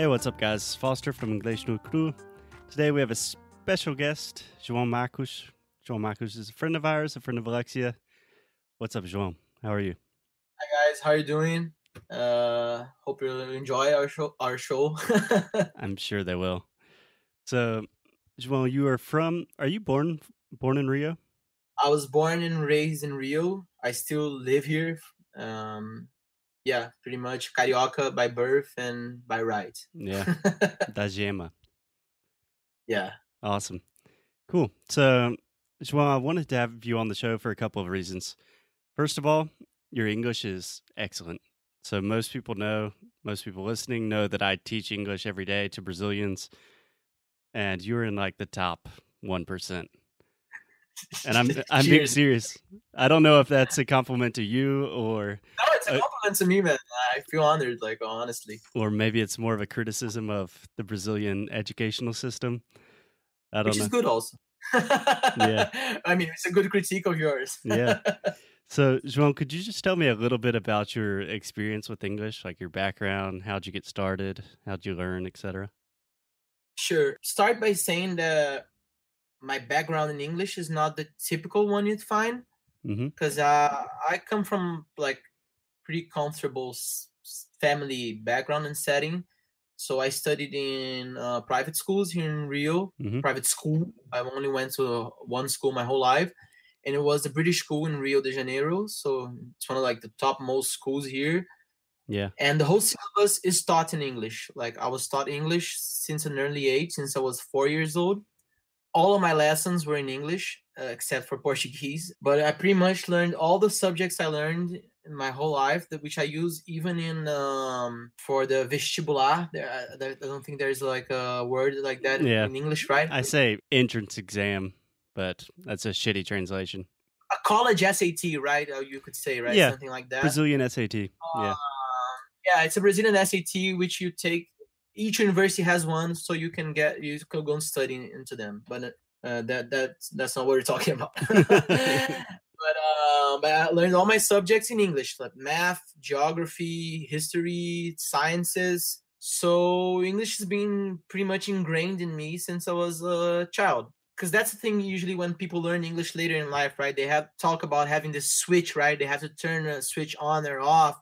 Hey, what's up, guys? Foster from English no Cru. Today we have a special guest, João Marcos. João Marcos is a friend of ours, a friend of Alexia. What's up, João? How are you? Hi guys, how are you doing? Uh, hope you enjoy our show. Our show. I'm sure they will. So, João, you are from? Are you born born in Rio? I was born and raised in Rio. I still live here. Um, yeah, pretty much carioca by birth and by right. Yeah, da Gema. yeah. Awesome. Cool. So, João, I wanted to have you on the show for a couple of reasons. First of all, your English is excellent. So, most people know, most people listening know that I teach English every day to Brazilians, and you're in like the top 1%. And I'm I'm being serious. I don't know if that's a compliment to you or it's a Uh, compliment to me, man. I feel honored. Like honestly. or maybe it's more of a criticism of the Brazilian educational system. I don't which know. is good also. Yeah. I mean, it's a good critique of yours. Yeah. So, João, could you just tell me a little bit about your experience with English, like your background, how'd you get started, how'd you learn, etc.? sure. Start by saying that my background in English is not the typical one you'd find. Mm-hmm. because uh, I come from like pretty comfortable family background and setting. So I studied in uh, private schools here in Rio, Mhm. private school. I only went to one school my whole life, and it was the British school in Rio de Janeiro. So it's one of like the top most schools here. Yeah. And the whole syllabus is taught in English. Like I was taught English since an early age, since I was four years old. All of my lessons were in English, uh, except for Portuguese. But I pretty much learned all the subjects I learned in my whole life, that which I use even in um, for the vestibular. There, I, I don't think there's like a word like that Yeah. in English, right? I say entrance exam, but that's a shitty translation. a college SAT, right? Uh, you could say, right? Yeah. Something like that. Brazilian SAT. Yeah. Um, yeah, it's a Brazilian SAT which you take. Each university has one, so you can get you can go and study into them. But uh, that that's that's not what we're talking about. but um, but I learned all my subjects in English, like math, geography, history, sciences. So English has been pretty much ingrained in me since I was a child. Because that's the thing. Usually, when people learn English later in life, right, they have talk about having this switch, right? They have to turn a switch on or off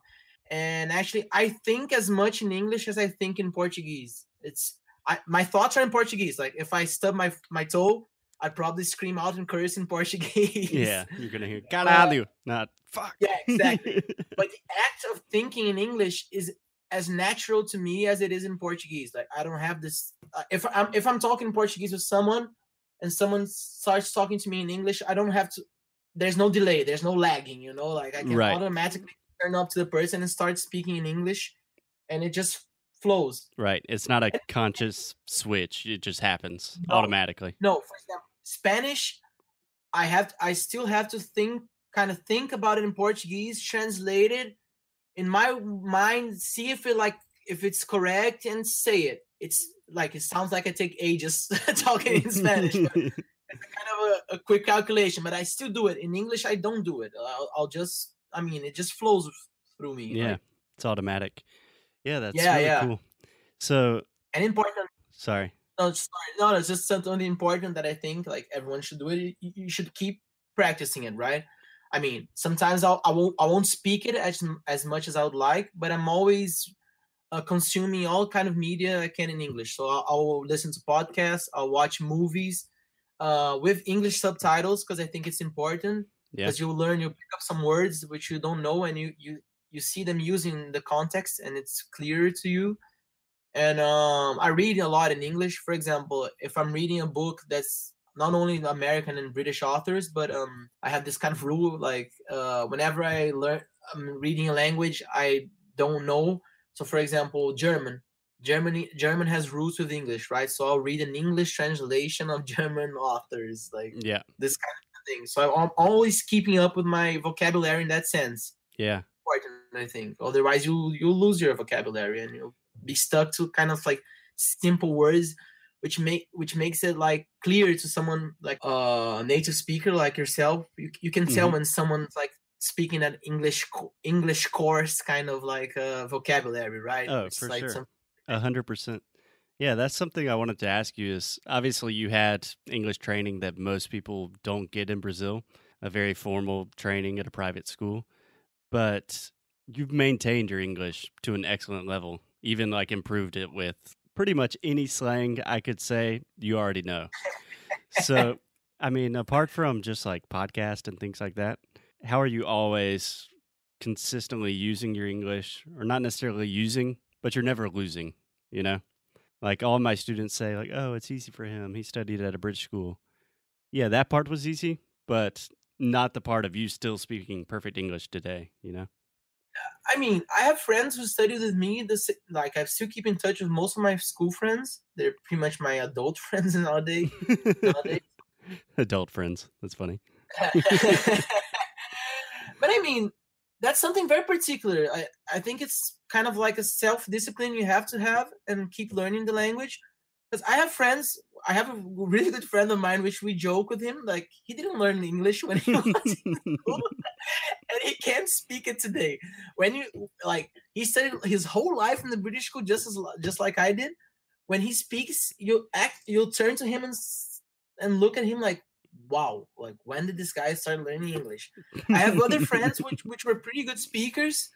and actually i think as much in english as i think in portuguese it's I, my thoughts are in portuguese like if i stub my my toe i'd probably scream out and curse in portuguese Yeah. You're going to hear caralho, not fuck. yeah exactly but the act of thinking in english is as natural to me as it is in portuguese like i don't have this uh, if i'm if i'm talking portuguese with someone and someone starts talking to me in english i don't have to there's no delay there's no lagging you know like i can Right. automatically turn up to the person and start speaking in english and it just flows right. It's not a conscious switch. It just happens No. automatically. no for example spanish i have i still have to think kind of think about it in portuguese translate it in my mind see if it like if it's correct and say it it's like it sounds like i take ages talking in spanish it's kind of a, a quick calculation but i still do it in english i don't do it i'll, I'll just i mean it just flows through me Yeah. It's automatic. Yeah, that's Yeah, really yeah. cool. So, and important sorry. No, sorry, no, it's just something important that I think like everyone should do it. You, you should keep practicing it, right? I mean, sometimes I'll, I won't I won't speak it as as much as I would like, but I'm always uh, consuming all kind of media I can in English. So I'll, I'll listen to podcasts, I'll watch movies uh, with English subtitles because I think it's important Yeah. because you'll learn you pick up some words which you don't know and you you you see them using the context and it's clearer to you and um i read a lot in english for example if i'm reading a book that's not only american and british authors but um i have this kind of rule like uh whenever i learn i'm reading a language i don't know. So, for example, German. Germany German has roots with English, right? So I'll read an English translation of German authors, like Yeah. this kind of thing. So I'm always keeping up with my vocabulary in that sense. Yeah. Important, I think. Otherwise, you you'll lose your vocabulary and you'll be stuck to kind of like simple words, which make which makes it like clear to someone like a native speaker like yourself. You you can tell Mhm. when someone's like speaking that English English course kind of like uh, vocabulary, right? Oh, It's for like sure. A hundred percent. Yeah, that's something I wanted to ask you is obviously you had English training that most people don't get in Brazil, a very formal training at a private school. But you've maintained your English to an excellent level, even like improved it with pretty much any slang I could say you already know. So, I mean, apart from just like podcast and things like that, how are you always consistently using your English or not necessarily using, but you're never losing, you know? Like all my students say like, "Oh, it's easy for him. He studied at a British school." Yeah, that part was easy, but not the part of you still speaking perfect English today, you know? I mean, I have friends who studied with me. This like I still keep in touch with most of my school friends. They're pretty much my adult friends nowadays. nowadays. Adult friends. That's funny. but I mean, that's something very particular. I, I think it's kind of like a self discipline you have to have and keep learning the language. Because I have friends, I have a really good friend of mine, which we joke with him. Like, he didn't learn English when he was in school, and he can't speak it today. When you, like, he studied his whole life in the British school just as just like I did. When he speaks, you act, you'll turn to him and s- and look at him like, wow, like when did this guy start learning English? I have other friends which which were pretty good speakers,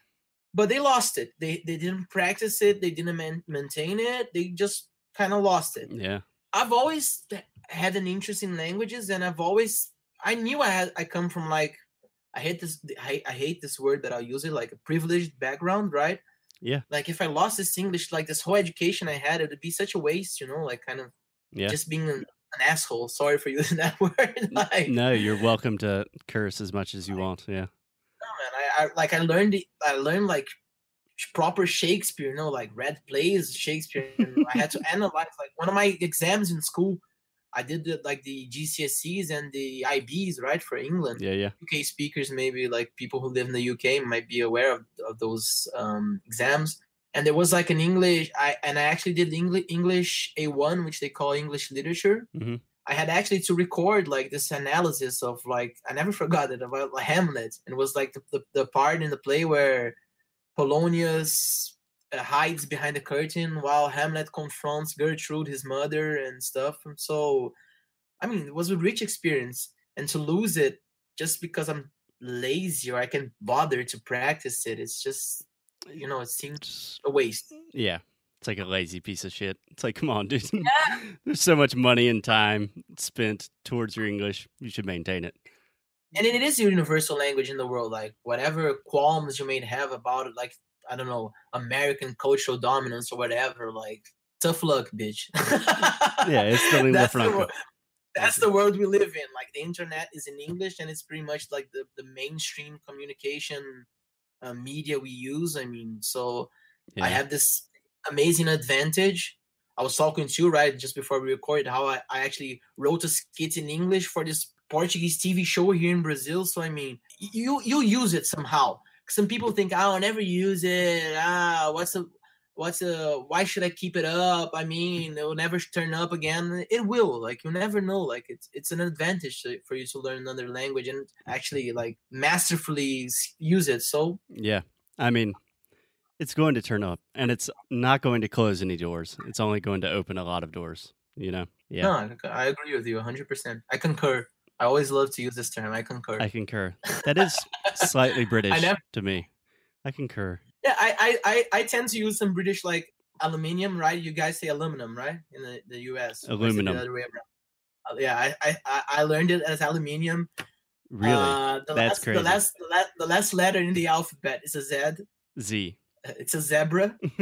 but they lost it. They they didn't practice it. They didn't man- maintain it. They just kind of lost it. yeah. I've always had an interest in languages, and I've always I knew I had I come from like I hate this I, I hate this word, but I'll use it like a privileged background, right? Yeah. Like if I lost this English, like this whole education I had, it would be such a waste, you know, like kind of Yeah. just being an, an asshole. Sorry for using that word. like, No, you're welcome to curse as much as you want. Yeah. no, man. I, I like I learned it- I learned like proper Shakespeare, you know, like read plays Shakespeare. I had to analyze like one of my exams in school. I did the, like the GCSEs and the IBs, right, for England. Yeah, yeah. UK speakers, maybe like people who live in the UK might be aware of, of those um, exams. And there was like an English, I and I actually did English English A1, which they call English literature. Mhm. I had actually to record like this analysis of like I never forgot it about like, Hamlet. And it was like the, the, the part in the play where Polonius uh, hides behind the curtain while Hamlet confronts Gertrude, his mother, and stuff. And so, I mean, it was a rich experience. And to lose it just because I'm lazy or I can't bother to practice it, it's just, you know, it seems a waste. yeah. It's like a lazy piece of shit. It's like, come on, dude. There's so much money and time spent towards your English. You should maintain it. And it is a universal language in the world. Like, whatever qualms you may have about it, like, I don't know, American cultural dominance or whatever, like, tough luck, bitch. Yeah, it's the lingua That's the franca. that's the world we live in. Like the internet is in English, and it's pretty much like the the mainstream communication uh, media we use. I mean, so I have this amazing advantage. I was talking to you right just before we recorded how I, I actually wrote a skit in English for this Portuguese TV show here in Brazil. So I mean, you you use it somehow. Some people think, oh, I'll never use it. Ah, what's the what's the why should I keep it up? I mean, it will never turn up again. It will. Like you never know. Like it's it's an advantage to, for you to learn another language and actually like masterfully use it. So Yeah. I mean, it's going to turn up and it's not going to close any doors. It's only going to open a lot of doors, you know? Yeah. No, I, I agree with you 100%. I concur. I always love to use this term. I concur. I concur. That is slightly British never- to me. I concur. yeah, I, I, I, I tend to use some British like aluminium, right? You guys say aluminum, right? In the, the US. The Aluminum. other way around. Uh, yeah, I, I, I- I learned it as aluminium. Really? Uh, the That's last, crazy. The last, the last, the last letter in the alphabet is a Z. Z. It's a zebra.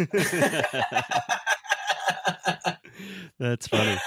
That's funny.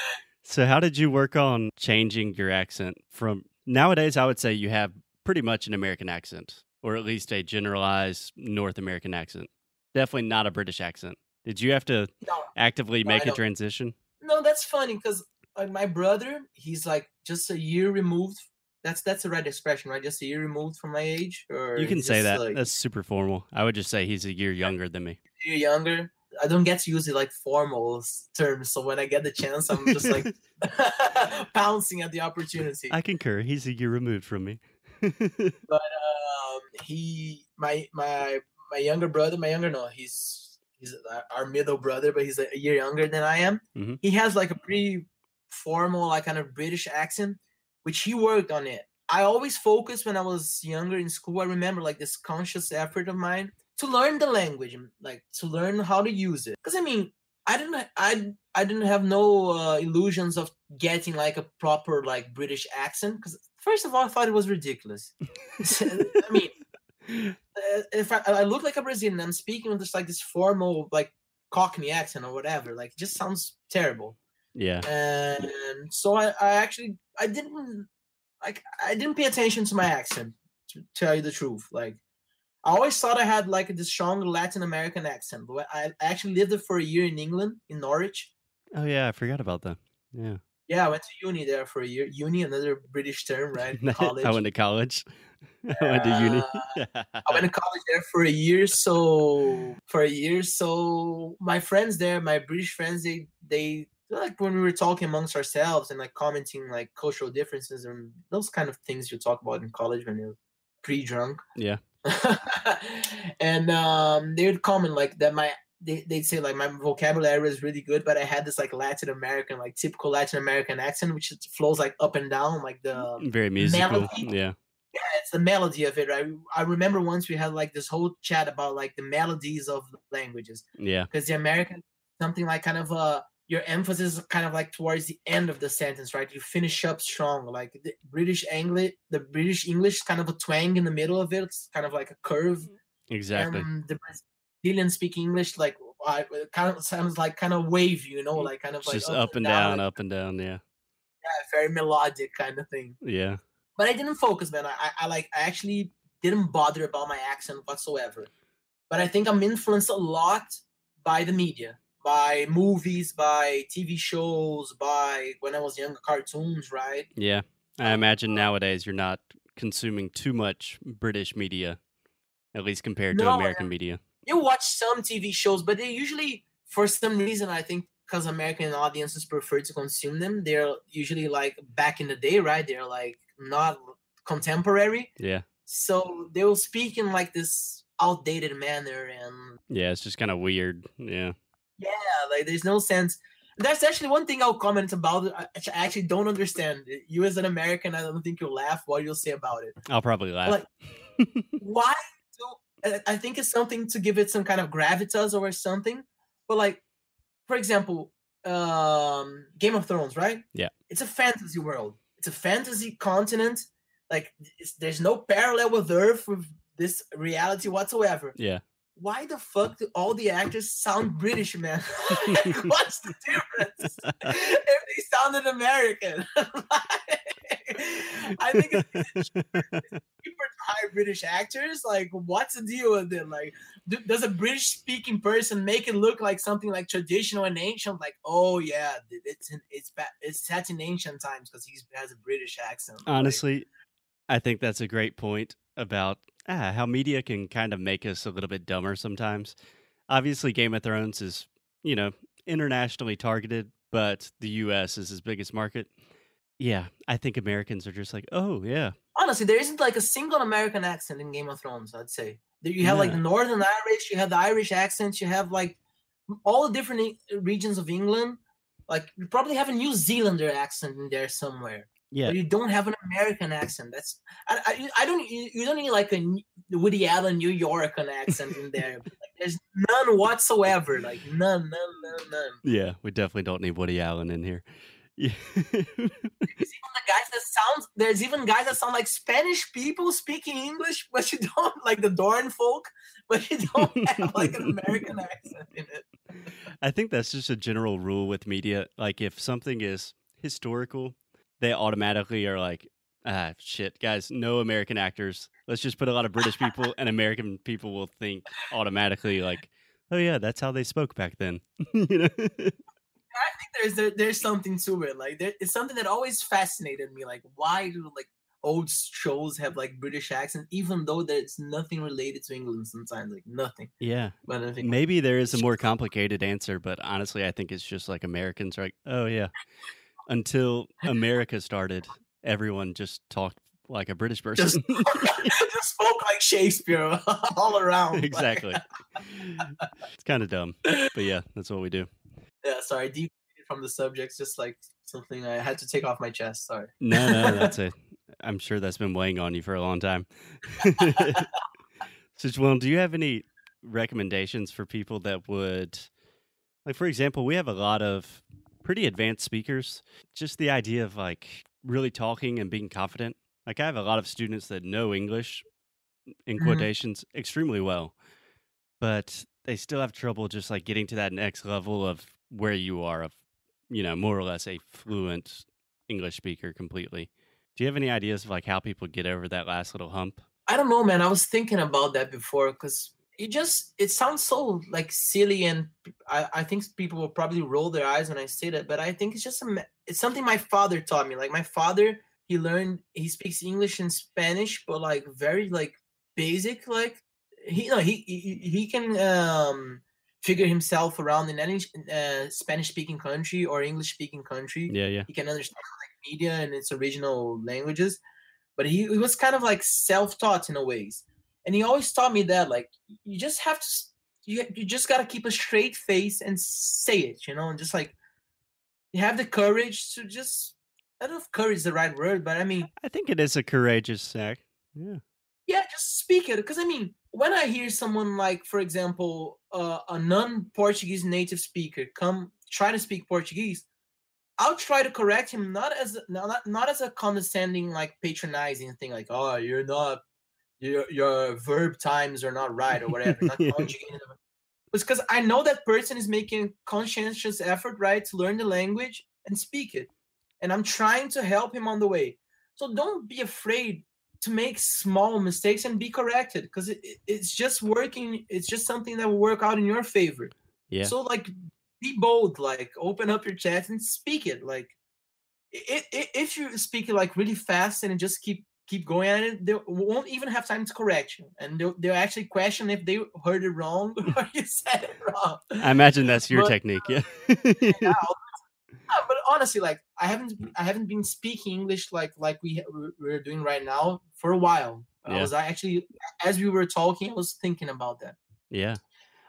So, how did you work on changing your accent from nowadays? I would say you have pretty much an American accent, or at least a generalized North American accent. definitely not a British accent. Did you have to No, actively No, make a transition? no, that's funny because like my brother, he's like just a year removed. That's that's the right expression, right? Just a year removed from my age, or You can say that. Like, That's super formal. I would just say he's a year younger than me. a year younger. I don't get to use it like formal terms, so when I get the chance, I'm just like pouncing at the opportunity. I concur. He's a year removed from me. but um, he, my my my younger brother, my younger no, he's he's our middle brother, but he's a year younger than I am. Mhm. He has like a pretty formal, like kind of British accent, which he worked on it. I always focused when I was younger in school. I remember like this conscious effort of mine to learn the language, and, like to learn how to use it. Because I mean, I didn't, I, I didn't have no uh, illusions of getting like a proper like British accent. Because first of all, I thought it was ridiculous. I mean, uh, if I, I look like a Brazilian, I'm speaking with just like this formal like Cockney accent or whatever. Like, it just sounds terrible. yeah. And so I, I actually, I didn't like, I didn't pay attention to my accent. To tell you the truth, like. I always thought I had like this strong Latin American accent, but I actually lived for a year in England, in Norwich. Oh yeah, I forgot about that. Yeah. Yeah, I went to uni there for a year. Uni, another British term, right? College. I went to college. I went to uni. I went to college there for a year. So for a year, so my friends there, my British friends, they they like when we were talking amongst ourselves and like commenting like cultural differences and those kind of things you talk about in college when you're pre-drunk. yeah. and um, they would comment like that my they, they'd say like my vocabulary was really good, but I had this like Latin American, like typical Latin American accent, which flows like up and down, like the Very musical. melody. Yeah. yeah, it's the melody of it. I I remember once we had like this whole chat about like the melodies of languages Yeah. because the American something like kind of uh your emphasis is kind of like towards the end of the sentence, right? You finish up strong. Like the British English, the British English, kind of a twang in the middle of it. It's kind of like a curve. Mm-hmm. Exactly. And the Brazilian speak English like I, it kind of sounds like kind of wavy, you know, mm-hmm. like kind of It's like just up and down, up and down. Yeah. yeah, very melodic kind of thing Yeah. but I didn't focus, man. I, I, I like I actually didn't bother about my accent whatsoever. But I think I'm influenced a lot by the media, by movies, by TV shows, by when I was younger cartoons, right? Yeah. I imagine uh, nowadays you're not consuming too much British media, at least compared to No, American media. You watch some TV shows, but they usually, for some reason, I think because American audiences prefer to consume them, they're usually like back in the day, right? They're like not contemporary. Yeah. So they will speak in like this outdated manner and Yeah. It's just kind of weird. Yeah. Yeah, like there's no sense. That's actually one thing I'll comment about. I I actually don't understand. You as an American, I don't think you'll laugh. What you'll say about it? I'll probably laugh. Like- Why? Do, I- think it's something to give it some kind of gravitas or something. But like, for example, um, Game of Thrones, right? Yeah. It's a fantasy world. It's a fantasy continent. Like, it's, there's no parallel with Earth with this reality whatsoever yeah. Why the fuck do all the actors sound British, man? What's the difference if they sounded American? I think it's cheaper to hire British actors. Like, what's the deal with it? Like, d- does a British-speaking person make it look like something like traditional and ancient? Like, oh yeah, it's in, it's it's set in ancient times because he has a British accent. Like, Honestly, I think that's a great point about ah, how media can kind of make us a little bit dumber sometimes. Obviously, Game of Thrones is, you know, internationally targeted, but the US is his biggest market. Yeah, I think Americans are just like, oh, yeah. honestly, there isn't like a single American accent in Game of Thrones. I'd say you have like the Northern Irish, you have the Irish accents, you have like all the different e- regions of England. Like you probably have a New Zealander accent in there somewhere, Yeah. but you don't have an American accent. That's I I, I don't you, you don't need like a Woody Allen New Yorker accent in there. like, there's none whatsoever. Like none, none, none, none. Yeah, we definitely don't need Woody Allen in here. Yeah. There's even the guys that sound there's even guys that sound like Spanish people speaking English, but you don't like the Dorne folk, but you don't have like an American accent in it. I think that's just a general rule with media. Like, if something is historical, they automatically are like, ah, shit, guys, no American actors. Let's just put a lot of British people, and American people will think automatically, like, oh yeah, that's how they spoke back then. you know? I think there's there, there's something to it. Like there, it's something that always fascinated me. Like why do like old shows have like British accent, even though there's nothing related to England sometimes, like nothing. yeah. But I think Maybe there is a more complicated answer, but honestly, I think it's just like Americans are like, oh yeah. Until America started, everyone just talked like a British person. just, just spoke like Shakespeare all around. exactly. it's kind of dumb, but yeah, that's what we do. yeah, sorry, deep from the subjects, just like something I had to take off my chest. Sorry. No, no, that's it. I'm sure that's been weighing on you for a long time. so, Joel, do you have any recommendations for people that would, like, for example, we have a lot of pretty advanced speakers. Just the idea of like really talking and being confident. Like, I have a lot of students that know English in Mhm. quotations extremely well, but they still have trouble just like getting to that next level of where you are, of, you know, more or less a fluent English speaker completely. Do you have any ideas of like how people get over that last little hump? I don't know, man. I was thinking about that before because it just it sounds so like silly, and I, I think people will probably roll their eyes when I say that. But I think it's just a, it's something my father taught me. Like my father, he learned he speaks English and Spanish, but like very like basic. Like he you know he he, he can um figure himself around in any uh, Spanish speaking country or English speaking country Yeah, yeah. he can understand like media in its original languages but he, he was kind of like self-taught in a ways and he always taught me that like you just have to you, you just got to keep a straight face and say it you know and just like you have the courage to just i don't know if courage is the right word but i mean I think it is a courageous act. Yeah. yeah just speak it because i mean when i hear someone like for example uh, a non-portuguese native speaker come try to speak portuguese i'll try to correct him not as not, not as a condescending like patronizing thing like oh you're not your your verb times are not right or whatever not it's because i know that person is making conscientious effort right to learn the language and speak it and i'm trying to help him on the way. So don't be afraid to make small mistakes and be corrected because it, it- it's just working it's just something that will work out in your favor. Yeah. so like be bold like open up your chat and speak it like i i if you speak it like really fast and just keep keep going at it they won't even have time to correct you and they'll, they'll actually question if they heard it wrong or you said it wrong I imagine that's your But- technique. Yeah. yeah, but honestly, like I haven't I haven't been speaking English like like we we're- we're doing right now for a while. I was actually as we were talking, I was thinking about that. yeah.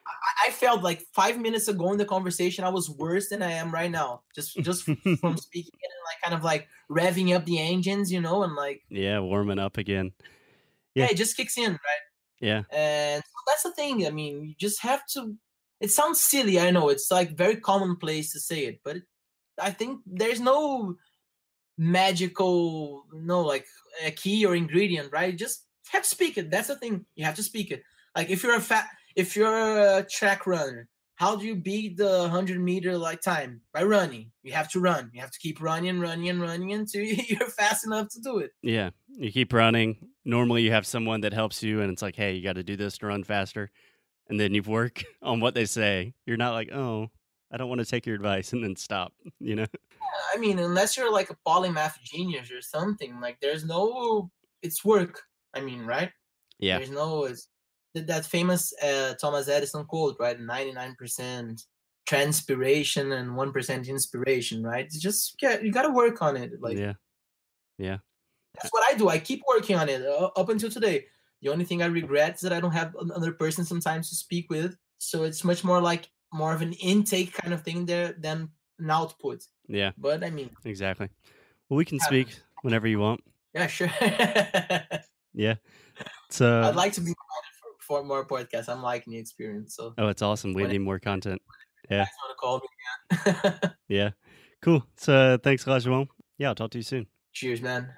I, I felt like five minutes ago in the conversation, I was worse than I am right now. Just just from speaking it and like kind of like revving up the engines, you know, and like Yeah. Warming up again. yeah, Yeah. it just kicks in, right? Yeah. And that's the thing. I mean, you just have to. It sounds silly, I know. It's like very commonplace to say it, but I think there's no magical, no like a key or ingredient, right? You just have to speak it. That's the thing. You have to speak it. Like if you're a fat, if you're a track runner, how do you beat the hundred meter like time? By running. You have to run. You have to keep running, and running, and running until you're fast enough to do it. Yeah. You keep running. Normally you have someone that helps you and it's like, hey, you got to do this to run faster. And then you work on what they say. You're not like, oh, I don't want to take your advice and then stop, you know? I mean, unless you're like a polymath genius or something, like there's no, it's work. I mean, right? Yeah. There's no, it's that, famous uh, Thomas Edison quote, right? 99% transpiration and 1% inspiration, right? It's just, yeah, you got to work on it. Like, yeah. Yeah. that's what I do. I keep working on it uh, up until today. The only thing I regret is that I don't have another person sometimes to speak with. So it's much more like more of an intake kind of thing there than an output. Yeah. But I mean, Exactly. Well, we can Yeah. speak whenever you want. yeah, sure. Yeah. So, I'd like to be for, more podcasts. I'm liking the experience. So oh, it's awesome. We need more content. Yeah. want to call me again. Yeah. Cool. So, thanks lot, Yeah. I'll talk to you soon. Cheers, man.